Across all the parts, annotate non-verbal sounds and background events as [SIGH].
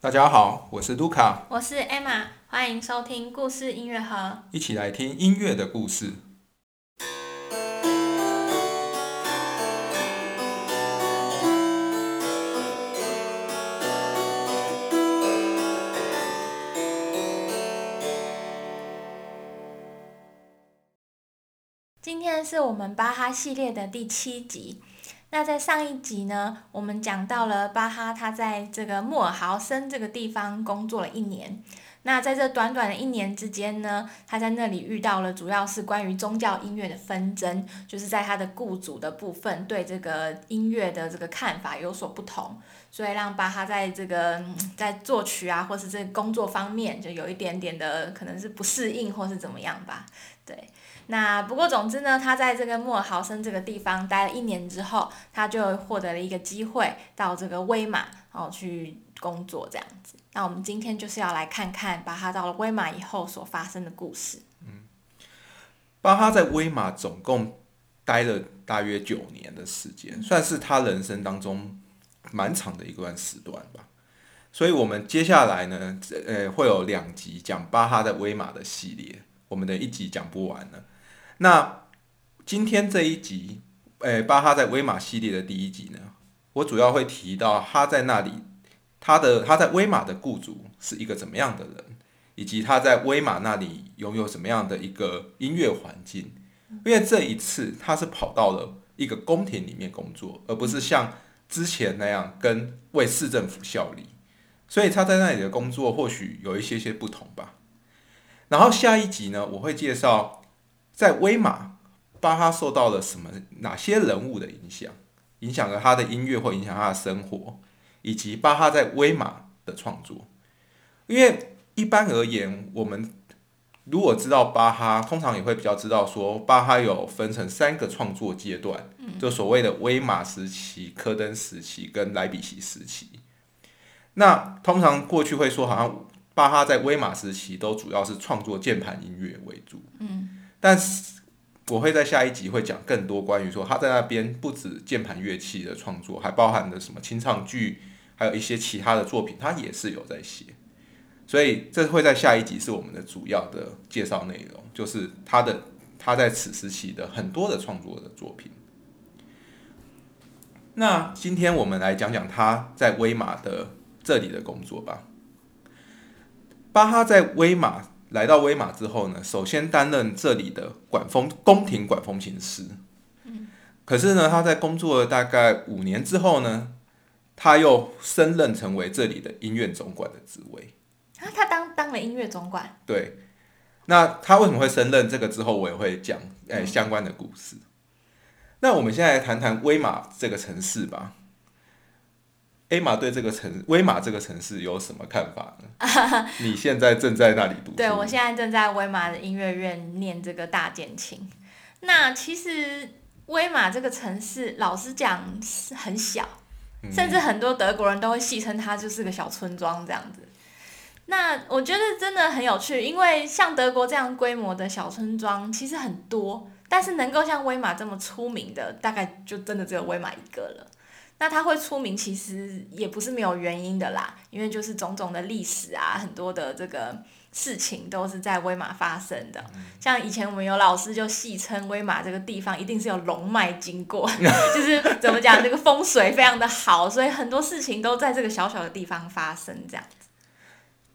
大家好，我是卢卡，我是 Emma，欢迎收听故事音乐盒。一起来听音乐的故事。今天是我们巴哈系列的第七集。那在上一集呢，我们讲到了巴哈他在这个穆尔豪森这个地方工作了一年。那在这短短的一年之间呢，他在那里遇到了主要是关于宗教音乐的纷争，就是在他的雇主的部分对这个音乐的这个看法有所不同，所以让巴哈在这个在作曲啊，或是这个工作方面就有一点点的可能是不适应或是怎么样吧，对。那不过，总之呢，他在这个莫尔豪森这个地方待了一年之后，他就获得了一个机会到这个威马，然后去工作这样子。那我们今天就是要来看看巴哈到了威马以后所发生的故事。嗯，巴哈在威马总共待了大约九年的时间，算是他人生当中蛮长的一段时段吧。所以，我们接下来呢，呃，会有两集讲巴哈在威马的系列，我们的一集讲不完了。那今天这一集，诶，巴哈在威马系列的第一集呢，我主要会提到他在那里，他的他在威马的雇主是一个怎么样的人，以及他在威马那里拥有什么样的一个音乐环境。因为这一次他是跑到了一个宫廷里面工作，而不是像之前那样跟为市政府效力，所以他在那里的工作或许有一些些不同吧。然后下一集呢，我会介绍。在威马，巴哈受到了什么哪些人物的影响，影响了他的音乐或影响他的生活，以及巴哈在威马的创作。因为一般而言，我们如果知道巴哈，通常也会比较知道说，巴哈有分成三个创作阶段，就所谓的威马时期、科登时期跟莱比锡时期。那通常过去会说，好像巴哈在威马时期都主要是创作键盘音乐为主。嗯。但是我会在下一集会讲更多关于说他在那边不止键盘乐器的创作，还包含了什么清唱剧，还有一些其他的作品，他也是有在写。所以这会在下一集是我们的主要的介绍内容，就是他的他在此时期的很多的创作的作品。那今天我们来讲讲他在威马的这里的工作吧。巴哈在威马。来到威马之后呢，首先担任这里的管风宫廷管风琴师。嗯，可是呢，他在工作了大概五年之后呢，他又升任成为这里的音乐总管的职位。啊，他当当了音乐总管。对，那他为什么会升任？这个之后我也会讲诶相关的故事。那我们现在来谈谈威马这个城市吧。A 马对这个城威马这个城市有什么看法呢？[LAUGHS] 你现在正在那里读？对，我现在正在威马的音乐院念这个大键琴。那其实威马这个城市，老实讲是很小，甚至很多德国人都会戏称它就是个小村庄这样子。那我觉得真的很有趣，因为像德国这样规模的小村庄其实很多，但是能够像威马这么出名的，大概就真的只有威马一个了。那它会出名，其实也不是没有原因的啦，因为就是种种的历史啊，很多的这个事情都是在威马发生的。像以前我们有老师就戏称威马这个地方一定是有龙脉经过，[LAUGHS] 就是怎么讲，这个风水非常的好，所以很多事情都在这个小小的地方发生这样子。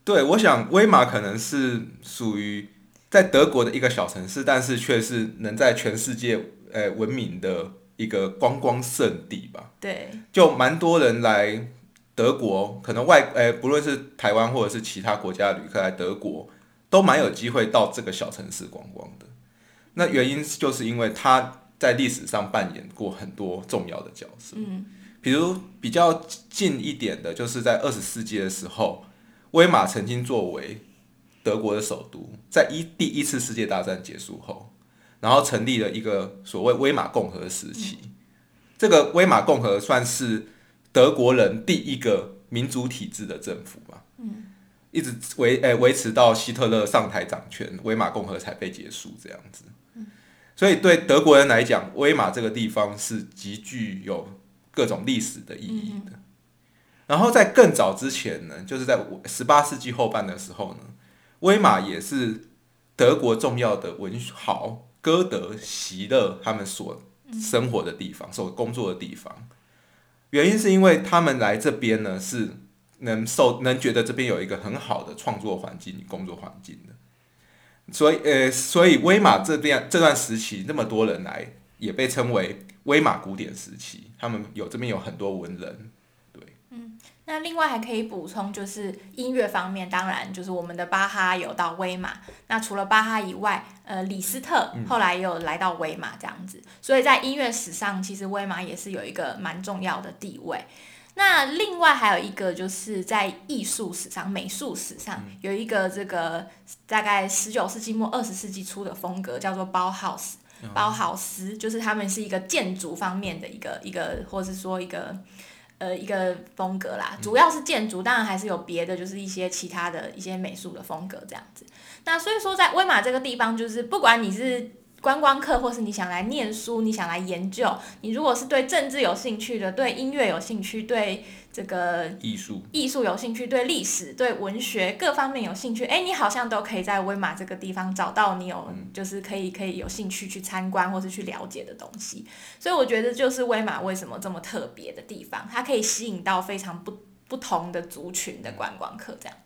对，我想威马可能是属于在德国的一个小城市，但是却是能在全世界呃闻名的。一个观光圣地吧，对，就蛮多人来德国，可能外诶，不论是台湾或者是其他国家的旅客来德国，都蛮有机会到这个小城市观光的。那原因就是因为他在历史上扮演过很多重要的角色，嗯，比如比较近一点的，就是在二十世纪的时候，威马曾经作为德国的首都，在一第一次世界大战结束后。然后成立了一个所谓威玛共和时期，这个威玛共和算是德国人第一个民主体制的政府吧。嗯，一直维诶维持到希特勒上台掌权，威玛共和才被结束这样子。所以对德国人来讲，威玛这个地方是极具有各种历史的意义的。然后在更早之前呢，就是在十八世纪后半的时候呢，威玛也是德国重要的文豪歌德、席勒他们所生活的地方、所工作的地方。原因是因为他们来这边呢，是能受能觉得这边有一个很好的创作环境、工作环境的。所以，呃，所以威玛这边这段时期那么多人来，也被称为威玛古典时期。他们有这边有很多文人。那另外还可以补充，就是音乐方面，当然就是我们的巴哈有到威马。那除了巴哈以外，呃，李斯特后来也有来到威马这样子。所以在音乐史上，其实威马也是有一个蛮重要的地位。那另外还有一个就是在艺术史上、美术史上有一个这个大概十九世纪末二十世纪初的风格，叫做包豪斯。包豪斯就是他们是一个建筑方面的一个一个，或是说一个。呃，一个风格啦，主要是建筑，当然还是有别的，就是一些其他的一些美术的风格这样子。那所以说，在威马这个地方，就是不管你是。观光客，或是你想来念书，你想来研究，你如果是对政治有兴趣的，对音乐有兴趣，对这个艺术艺术有兴趣，对历史、对文学各方面有兴趣，哎，你好像都可以在威马这个地方找到你有，就是可以可以有兴趣去参观或是去了解的东西。所以我觉得，就是威马为什么这么特别的地方，它可以吸引到非常不不同的族群的观光客，这样子。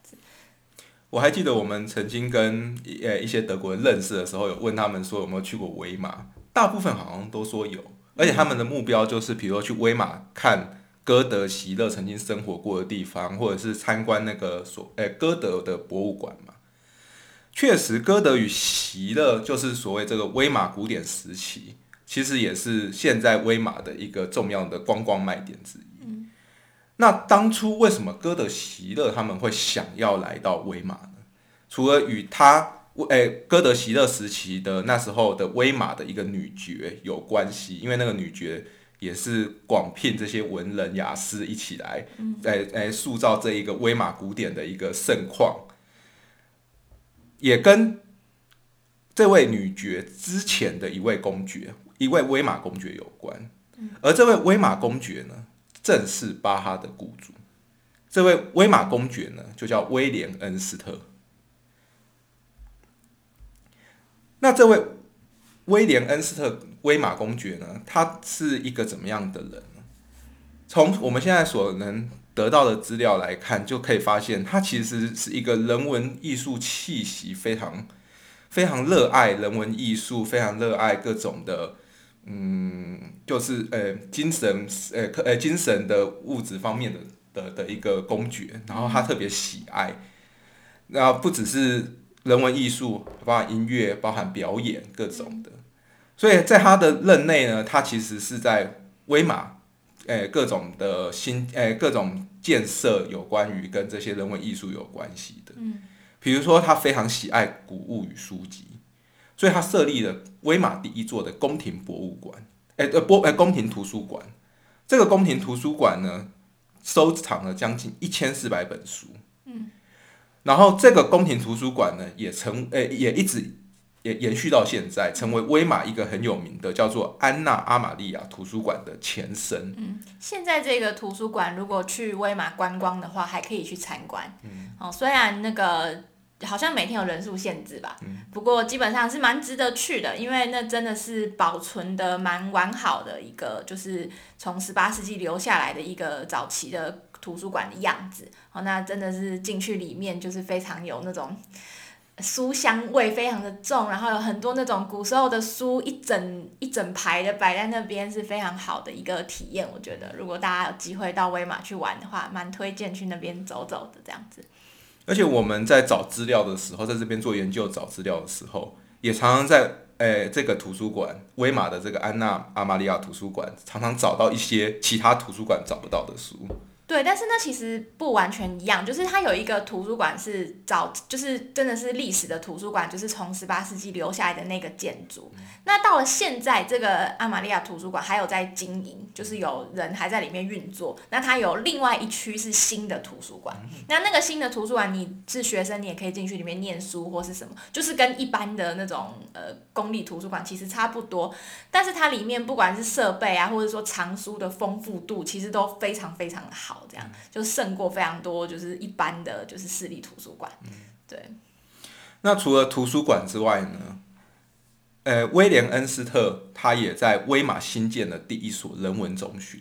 我还记得我们曾经跟呃一些德国人认识的时候，有问他们说有没有去过威马，大部分好像都说有，而且他们的目标就是，比如说去威马看歌德、席勒曾经生活过的地方，或者是参观那个所诶歌德的博物馆嘛。确实，歌德与席勒就是所谓这个威马古典时期，其实也是现在威马的一个重要的观光卖点之一。那当初为什么歌德、席勒他们会想要来到威马呢？除了与他，诶，歌德、席勒时期的那时候的威马的一个女爵有关系，因为那个女爵也是广聘这些文人雅士一起来，诶诶，塑造这一个威马古典的一个盛况，也跟这位女爵之前的一位公爵，一位威马公爵有关。而这位威马公爵呢？正是巴哈的雇主，这位威马公爵呢，就叫威廉恩斯特。那这位威廉恩斯特威马公爵呢，他是一个怎么样的人？从我们现在所能得到的资料来看，就可以发现，他其实是一个人文艺术气息非常、非常热爱人文艺术，非常热爱各种的。嗯，就是呃，精神呃，呃，精神的物质方面的的的一个公爵，然后他特别喜爱，那不只是人文艺术，包含音乐，包含表演各种的，所以在他的任内呢，他其实是在威马，呃，各种的新呃，各种建设有关于跟这些人文艺术有关系的，嗯，比如说他非常喜爱古物与书籍。所以他设立了威马第一座的宫廷博物馆，哎呃博哎宫廷图书馆。这个宫廷图书馆呢，收藏了将近一千四百本书。嗯，然后这个宫廷图书馆呢，也成诶也一直也延续到现在，成为威马一个很有名的叫做安娜阿玛利亚图书馆的前身。嗯，现在这个图书馆如果去威马观光的话，还可以去参观。嗯，哦，虽然那个。好像每天有人数限制吧，不过基本上是蛮值得去的，因为那真的是保存的蛮完好的一个，就是从十八世纪留下来的一个早期的图书馆的样子。哦，那真的是进去里面就是非常有那种书香味，非常的重，然后有很多那种古时候的书，一整一整排的摆在那边，是非常好的一个体验。我觉得如果大家有机会到威马去玩的话，蛮推荐去那边走走的这样子。而且我们在找资料的时候，在这边做研究找资料的时候，也常常在诶这个图书馆威马的这个安娜阿玛利亚图书馆，常常找到一些其他图书馆找不到的书。对，但是那其实不完全一样，就是它有一个图书馆是早，就是真的是历史的图书馆，就是从十八世纪留下来的那个建筑。那到了现在，这个阿玛利亚图书馆还有在经营，就是有人还在里面运作。那它有另外一区是新的图书馆，那那个新的图书馆，你是学生，你也可以进去里面念书或是什么，就是跟一般的那种呃公立图书馆其实差不多。但是它里面不管是设备啊，或者说藏书的丰富度，其实都非常非常的好。好，这样就胜过非常多就是一般的就是私立图书馆。对，那除了图书馆之外呢？呃，威廉恩斯特他也在威马新建了第一所人文中学。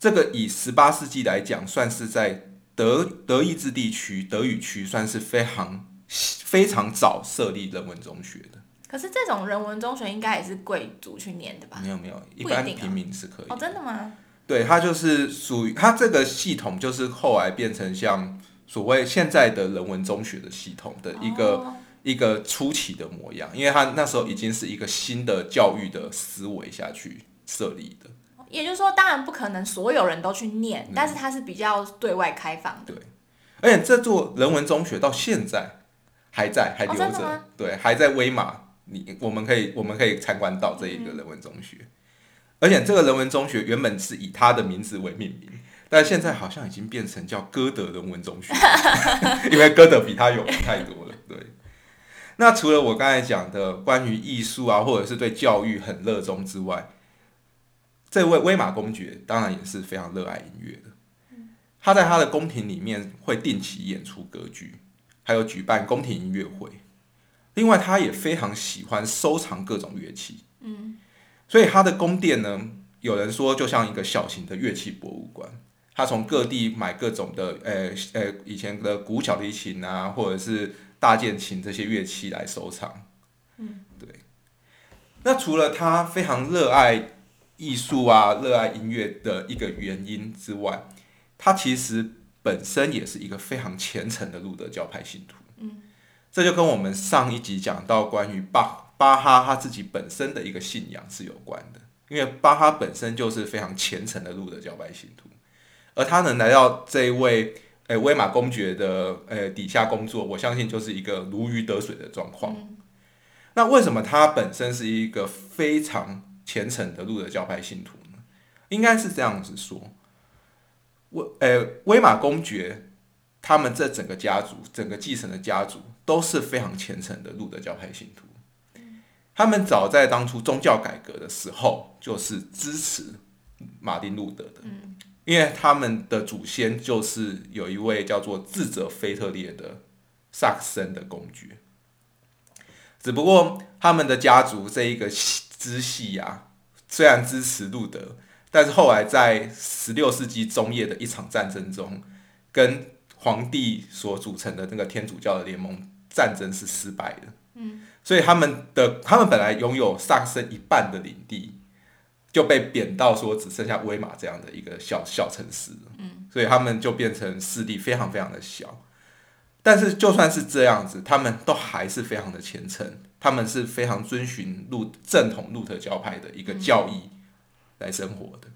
这个以十八世纪来讲，算是在德德意志地区德语区算是非常非常早设立人文中学的。可是这种人文中学应该也是贵族去念的吧？没有没有，一般平民是可以的哦，真的吗？对，它就是属于它这个系统，就是后来变成像所谓现在的人文中学的系统的一个、哦一个初期的模样，因为它那时候已经是一个新的教育的思维下去设立的。也就是说，当然不可能所有人都去念，但是它是比较对外开放的。对而且这座人文中学到现在还在，还哦留着，对，还在威马，你我们可以我们可以参观到这一个人文中学。而且这个人文中学原本是以他的名字为命名，但现在好像已经变成叫歌德人文中学，[LAUGHS] 因为歌德比他有名太多了。对，那除了我刚才讲的关于艺术啊，或者是对教育很热衷之外，这位威玛公爵当然也是非常热爱音乐的。他在他的宫廷里面会定期演出歌剧，还有举办宫廷音乐会。另外，他也非常喜欢收藏各种乐器。嗯，所以他的宫殿呢，有人说就像一个小型的乐器博物馆。他从各地买各种的，呃呃，以前的古小提琴啊，或者是大键琴这些乐器来收藏。嗯，对。那除了他非常热爱艺术啊、热爱音乐的一个原因之外，他其实本身也是一个非常虔诚的路德教派信徒。嗯，这就跟我们上一集讲到关于巴巴哈他自己本身的一个信仰是有关的，因为巴哈本身就是非常虔诚的路德教派信徒，而他能来到这一位诶威马公爵的呃底下工作，我相信就是一个如鱼得水的状况。那为什么他本身是一个非常虔诚的路德教派信徒呢？应该是这样子说。威呃威玛公爵他们这整个家族，整个继承的家族都是非常虔诚的路德教派信徒。他们早在当初宗教改革的时候，就是支持马丁路德的，因为他们的祖先就是有一位叫做智者菲特烈的萨克森的公爵。只不过他们的家族这一个支系啊，虽然支持路德，但是后来在十六世纪中叶的一场战争中，跟皇帝所组成的那个天主教的联盟战争是失败的。嗯，所以他们的他们本来拥有萨克森一半的领地，就被贬到说只剩下威玛这样的一个小小城市。嗯，所以他们就变成势力非常非常的小。但是就算是这样子，他们都还是非常的虔诚，他们是非常遵循路正统路特教派的一个教义来生活的。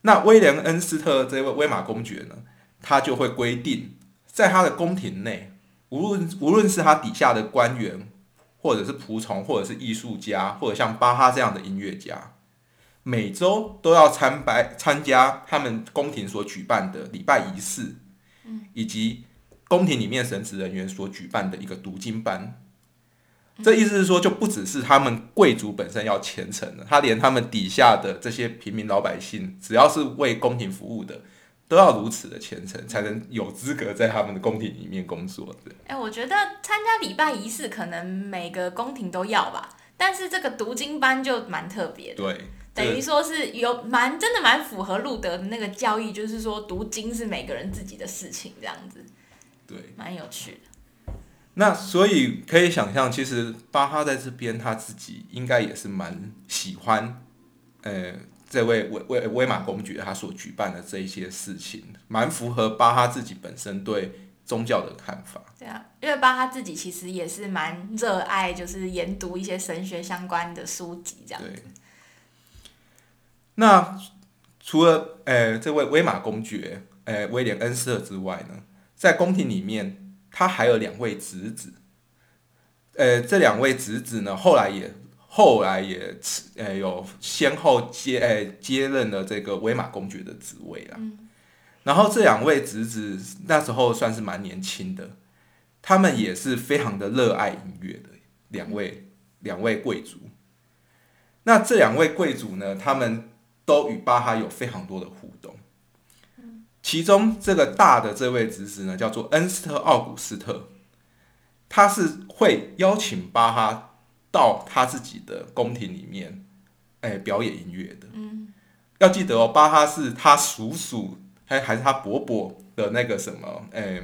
那威廉恩斯特这位威玛公爵呢，他就会规定，在他的宫廷内，无论无论是他底下的官员，或者是仆从，或者是艺术家，或者像巴哈这样的音乐家，每周都要参拜参加他们宫廷所举办的礼拜仪式，以及宫廷里面神职人员所举办的一个读经班。这意思是说，就不只是他们贵族本身要虔诚的，他连他们底下的这些平民老百姓，只要是为宫廷服务的，都要如此的虔诚，才能有资格在他们的宫廷里面工作的。哎、我觉得参加礼拜仪式可能每个宫廷都要吧，但是这个读经班就蛮特别的。对，等于说是有蛮真的蛮符合路德的那个教义，就是说读经是每个人自己的事情，这样子对。蛮有趣的。那所以可以想象，其实巴哈在这边他自己应该也是蛮喜欢，呃，这位威威威马公爵他所举办的这一些事情，蛮符合巴哈自己本身对宗教的看法。对啊，因为巴哈自己其实也是蛮热爱，就是研读一些神学相关的书籍这样子。那除了呃这位威马公爵，呃威廉恩斯特之外呢，在宫廷里面，他还有两位侄子。呃，这两位侄子呢，后来也后来也呃有先后接呃接任了这个威玛公爵的职位啦。然后这两位侄子那时候算是蛮年轻的，他们也是非常的热爱音乐的两位两位贵族。那这两位贵族呢，他们都与巴哈有非常多的互动。其中这个大的这位侄子呢，叫做恩斯特·奥古斯特，他是会邀请巴哈到他自己的宫廷里面，哎，表演音乐的。嗯，要记得哦，巴哈是他叔叔还还是他伯伯的那个什么，哎，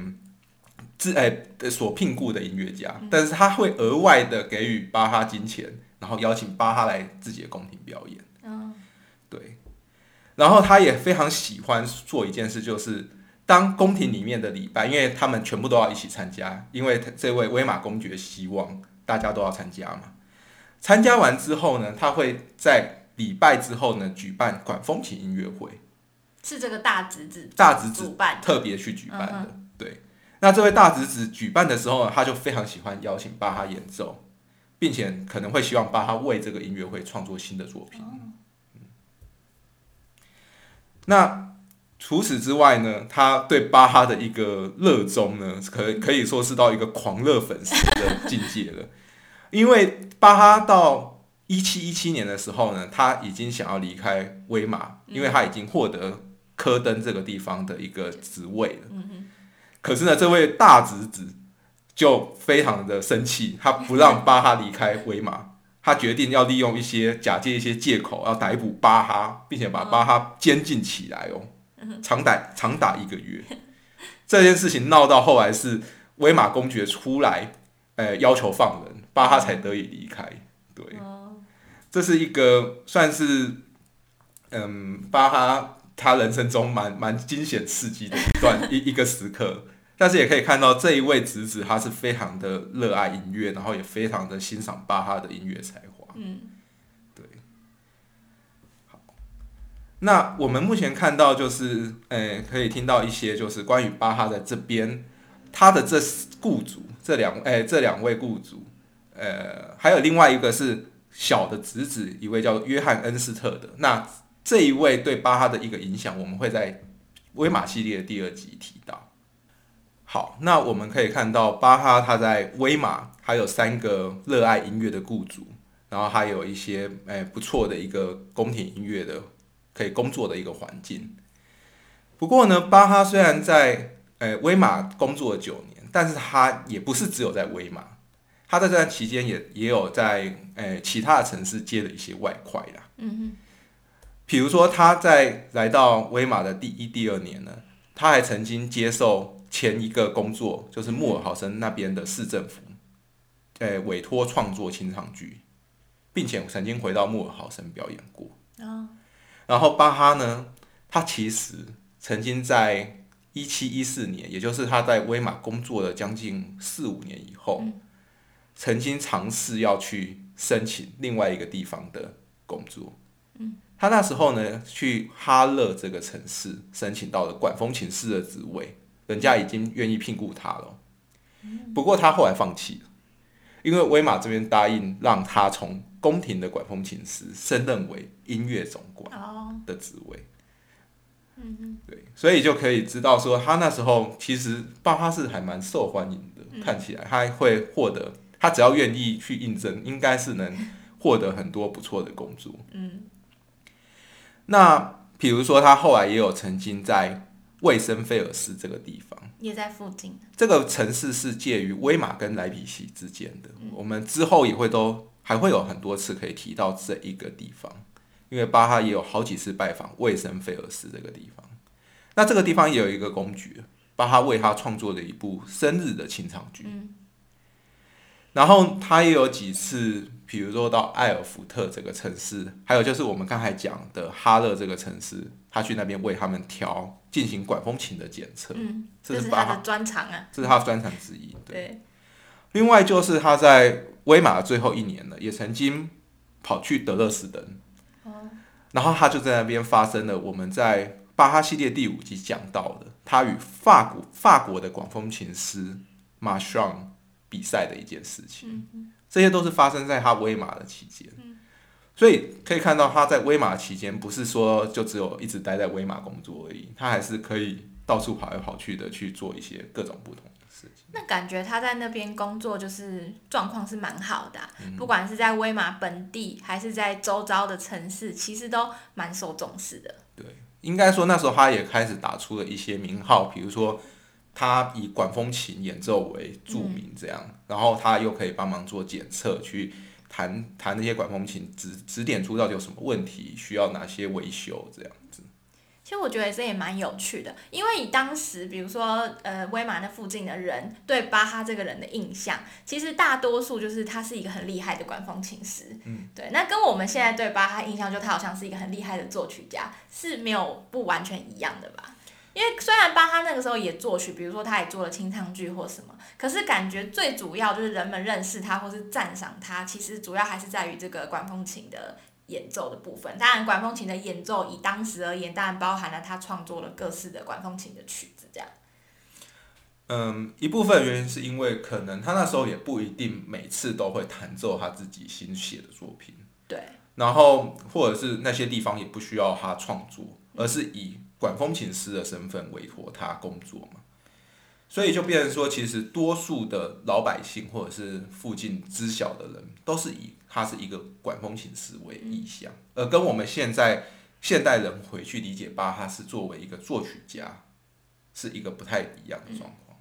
自哎所聘雇的音乐家，但是他会额外的给予巴哈金钱，然后邀请巴哈来自己的宫廷表演。嗯，对，然后他也非常喜欢做一件事，就是当宫廷里面的礼拜，因为他们全部都要一起参加，因为他这位威马公爵希望大家都要参加嘛。参加完之后呢，他会在礼拜之后呢举办管风琴音乐会，是这个大侄子大侄子主办，特别去举办的。嗯对，那这位大侄子举办的时候呢，他就非常喜欢邀请巴哈演奏，并且可能会希望巴哈为这个音乐会创作新的作品。嗯那除此之外呢，他对巴哈的一个热衷呢，可可以说是到一个狂热粉丝的境界了。因为巴哈到一七一七年的时候呢，他已经想要离开威马，因为他已经获得科登这个地方的一个职位了。可是呢，这位大侄子就非常的生气，他不让巴哈离开威马，他决定要利用一些假借一些借口，要逮捕巴哈，并且把巴哈监禁起来哦，长打长达一个月。这件事情闹到后来是威马公爵出来，呃，要求放人，巴哈才得以离开。对，哦，这是一个算是，嗯，巴哈他人生中蛮蛮惊险刺激的一段 [LAUGHS] 一一个时刻。但是也可以看到这一位侄子，他是非常的热爱音乐，然后也非常的欣赏巴哈的音乐才华。嗯，对。好，那我们目前看到就是，呃，可以听到一些就是关于巴哈在这边，他的这雇主这两，哎、这两位雇主，呃，还有另外一个是小的侄子，一位叫约翰恩斯特的。那这一位对巴哈的一个影响，我们会在威马系列的第二集提到。好，那我们可以看到巴哈他在威马还有三个热爱音乐的雇主，然后还有一些哎、不错的一个宫廷音乐的可以工作的一个环境。不过呢，巴哈虽然在诶、威马工作了九年，但是他也不是只有在威马，他在这段期间也也有在诶、其他的城市接了一些外快啦。嗯比如说他在来到威马的第一、第二年呢，他还曾经接受前一个工作，就是穆尔豪森那边的市政府，呃，委托创作清唱剧，并且曾经回到穆尔豪森表演过。然后巴哈呢，他其实曾经在一七一四年，也就是他在威马工作了将近四五年以后，曾经尝试要去申请另外一个地方的工作。嗯他那时候呢，去哈勒这个城市申请到了管风琴师的职位，人家已经愿意聘雇他了。不过他后来放弃了，因为威马这边答应让他从宫廷的管风琴师升任为音乐总管哦，的职位。嗯对，所以就可以知道说，他那时候其实巴哈是还蛮受欢迎的，看起来他会获得，他只要愿意去应征，应该是能获得很多不错的工作。嗯，那比如说，他后来也有曾经在卫生菲尔斯这个地方，也在附近，这个城市是介于威马跟莱比锡之间的。我们之后也会都还会有很多次可以提到这一个地方，因为巴哈也有好几次拜访卫生菲尔斯这个地方。那这个地方也有一个公爵，巴哈为他创作的一部生日的清唱剧。嗯然后他也有几次，比如说到埃尔福特这个城市，还有就是我们刚才讲的哈勒这个城市，他去那边为他们调进行管风琴的检测，嗯，这是他的专长啊，这是他的专长之一。对，对，另外就是他在威马的最后一年呢，也曾经跑去德勒斯登，然后他就在那边发生了我们在巴哈系列第五集讲到的，他与法国法国的管风琴师马尚比赛的一件事情。这些都是发生在他威马的期间。所以可以看到他在威马期间，不是说就只有一直待在威马工作而已，他还是可以到处跑来跑去的去做一些各种不同的事情。那感觉他在那边工作就是状况是蛮好的啊、嗯不管是在威马本地还是在周遭的城市，其实都蛮受重视的。对应该说那时候他也开始打出了一些名号，比如说他以管风琴演奏为著名，这样，然后他又可以帮忙做检测，去弹弹那些管风琴，指指点出到底有什么问题，需要哪些维修，这样子。其实我觉得这也蛮有趣的，因为以当时，比如说，呃，威马那附近的人对巴哈这个人的印象，其实大多数就是他是一个很厉害的管风琴师。嗯，对。那跟我们现在对巴哈印象，就他好像是一个很厉害的作曲家，是没有不完全一样的吧？因为虽然巴哈那个时候也作曲，比如说他也做了清唱剧或什么，可是感觉最主要就是人们认识他或是赞赏他，其实主要还是在于这个管风琴的。演奏的部分，当然管风琴的演奏以当时而言，当然包含了他创作了各式的管风琴的曲子，这样。嗯，一部分原因是因为可能他那时候也不一定每次都会弹奏他自己新写的作品，对。然后或者是那些地方也不需要他创作，而是以管风琴师的身份委托他工作嘛。所以就变成说，其实多数的老百姓或者是附近知晓的人，都是以他是一个管风琴师为意向，而跟我们现在现代人回去理解巴哈是作为一个作曲家，是一个不太一样的状况。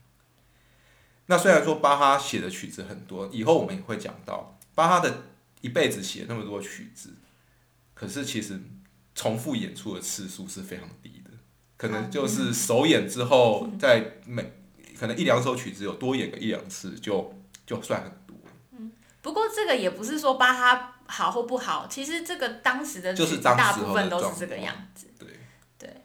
那虽然说巴哈写的曲子很多，以后我们也会讲到巴哈的一辈子写那么多曲子，可是其实重复演出的次数是非常低的，可能就是首演之后在每可能一两首曲子有多演个一两次，就就算很多。嗯，不过这个也不是说巴哈好或不好，其实这个当时的就是大部分都是这个样子。对对。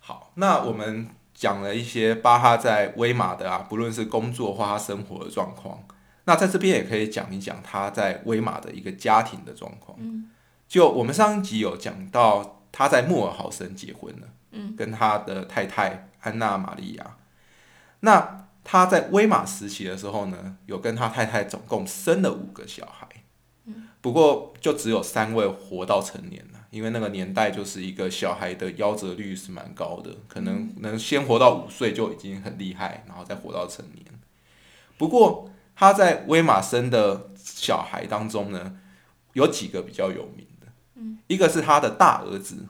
好，那我们讲了一些巴哈在威马的啊，不论是工作或他生活的状况。那在这边也可以讲一讲他在威马的一个家庭的状况。嗯。就我们上一集有讲到，他在莫尔豪森结婚了。嗯。跟他的太太安娜玛利亚。那他在威马时期的时候呢，有跟他太太总共生了五个小孩，不过就只有三位活到成年了，因为那个年代就是一个小孩的夭折率是蛮高的，可能能先活到五岁就已经很厉害，然后再活到成年。不过他在威马生的小孩当中呢，有几个比较有名的，一个是他的大儿子，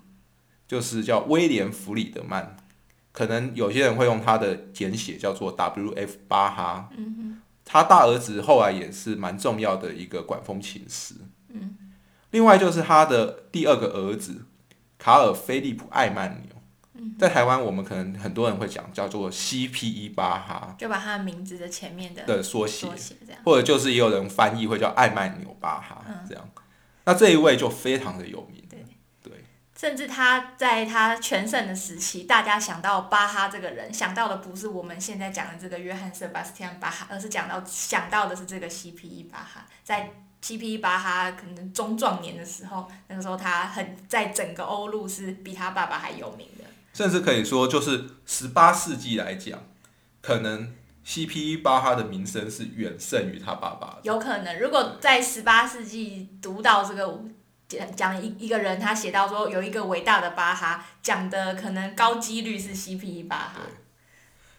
就是叫威廉弗里德曼。可能有些人会用他的简写叫做 W.F. 巴哈，嗯他大儿子后来也是蛮重要的一个管风琴师。嗯另外就是他的第二个儿子卡尔菲利普艾曼纽，在台湾我们可能很多人会讲叫做 C.P.E. 巴哈，就把他的名字的前面的的缩写，或者就是也有人翻译会叫艾曼纽巴哈这样。那这一位就非常的有名。对对甚至他在他全盛的时期，大家想到巴哈这个人，想到的不是我们现在讲的这个约翰·塞巴斯蒂安·巴哈，而是讲到想到的是这个 C.P.E. 巴哈。在 C.P.E. 巴哈可能中壮年的时候，那个时候他很在整个欧陆是比他爸爸还有名的。甚至可以说，就是十八世纪来讲，可能 C.P.E. 巴哈的名声是远胜于他爸爸。有可能，如果在十八世纪读到这个。讲讲一一个人，他写到说有一个伟大的巴哈，讲的可能高几率是 C.P.E. 巴哈。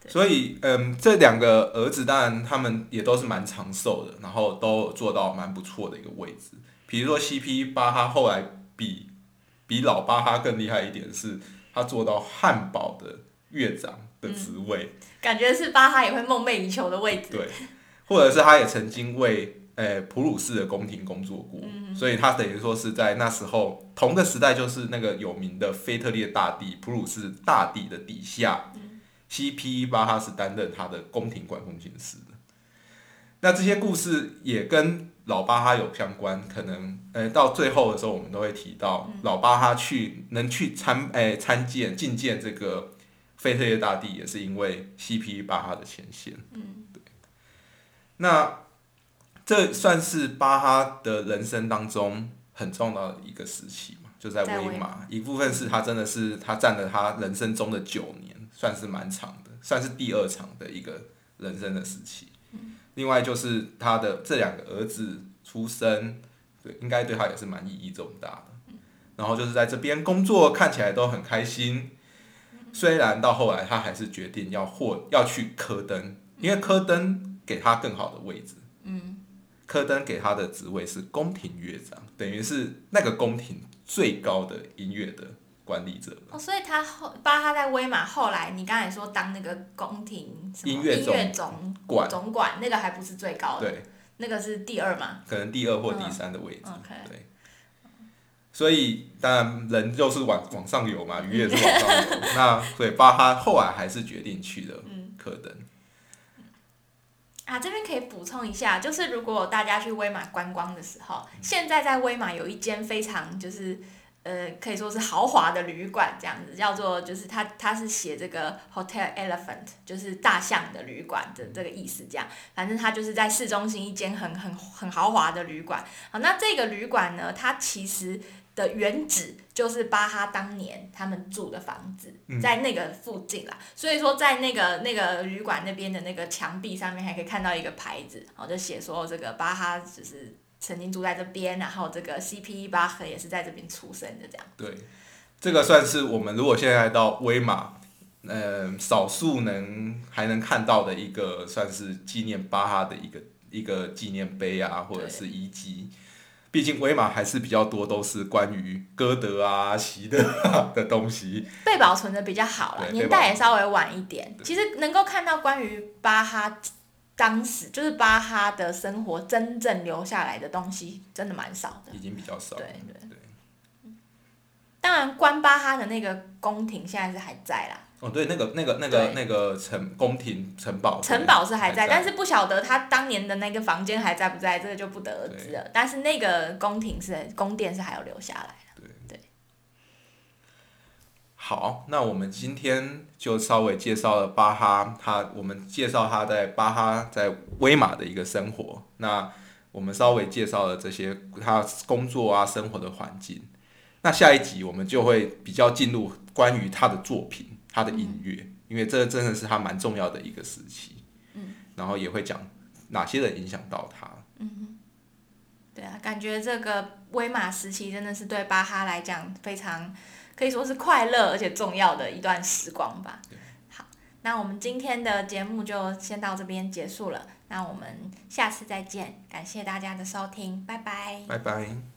所以，嗯，这两个儿子当然他们也都是蛮长寿的，然后都做到蛮不错的一个位置。比如说 C.P.E. 巴哈后来比比老巴哈更厉害一点，是他做到汉堡的乐长的职位，感觉是巴哈也会梦寐以求的位置。对，或者是他也曾经为。诶，普鲁士的宫廷工作过，所以他等于说是在那时候同个时代，就是那个有名的腓特烈大帝普鲁士大帝的底下，C.P. 巴哈是担任他的宫廷管风琴师的。那这些故事也跟老巴哈有相关，可能呃到最后的时候，我们都会提到老巴哈去能去参诶参见觐见这个腓特烈大帝，也是因为 C.P. 巴哈的牵线。嗯，对。那。这算是巴哈的人生当中很重要的一个时期嘛，就在威马。一部分是他真的是他占了他人生中的九年，算是蛮长的，算是第二场的一个人生的时期。另外就是他的这两个儿子出生，对，应该对他也是蛮意义重大的。然后就是在这边工作，看起来都很开心。虽然到后来他还是决定要获要去科登，因为科登给他更好的位置。嗯科登给他的职位是宫廷乐长，等于是那个宫廷最高的音乐的管理者。哦，所以他后巴哈在威马后来，你刚才说当那个宫廷音乐总总管总管，那个还不是最高的，对，那个是第二嘛。可能第二或第三的位置。嗯 OK 对。所以当然人就是往往上游嘛，鱼也是往上游。那所以巴哈后来还是决定去了嗯科登。啊，这边可以补充一下，就是如果大家去威马观光的时候，现在在威马有一间非常就是呃可以说是豪华的旅馆，这样子叫做就是它它是写这个 Hotel Elephant，就是大象的旅馆的这个意思，这样，反正它就是在市中心一间很很很豪华的旅馆。好，那这个旅馆呢，它其实的原址就是巴哈当年他们住的房子，嗯在那个附近啦。所以说，在那个那个旅馆那边的那个墙壁上面，还可以看到一个牌子，然后就写说这个巴哈就是曾经住在这边，然后这个 CP 巴赫也是在这边出生的，这样。对，这个算是我们如果现在到威马，呃，少数能还能看到的一个算是纪念巴哈的一个一个纪念碑啊，或者是遗迹。毕竟威马还是比较多都是关于歌德啊、席德啊的东西。被保存的比较好了，年代也稍微晚一点。其实能够看到关于巴哈当时就是巴哈的生活真正留下来的东西，真的蛮少的。已经比较少了。对对对当然，关巴哈的那个宫廷现在是还在啦，哦，对，那个那个那个那个城宫廷城堡，城堡是还在，还但是不晓得他当年的那个房间还在不在，这个就不得而知了。但是那个宫廷是宫殿是还有留下来的。好，那我们今天就稍微介绍了巴哈，他我们介绍他在巴哈在威马的一个生活。那我们稍微介绍了这些他工作啊生活的环境。那下一集我们就会比较进入关于他的作品、他的音乐，因为这真的是他蛮重要的一个时期。嗯，然后也会讲哪些人影响到他。嗯对啊，感觉这个威马时期真的是对巴哈来讲非常可以说是快乐而且重要的一段时光吧。好，那我们今天的节目就先到这边结束了，那我们下次再见，感谢大家的收听，拜拜。拜拜。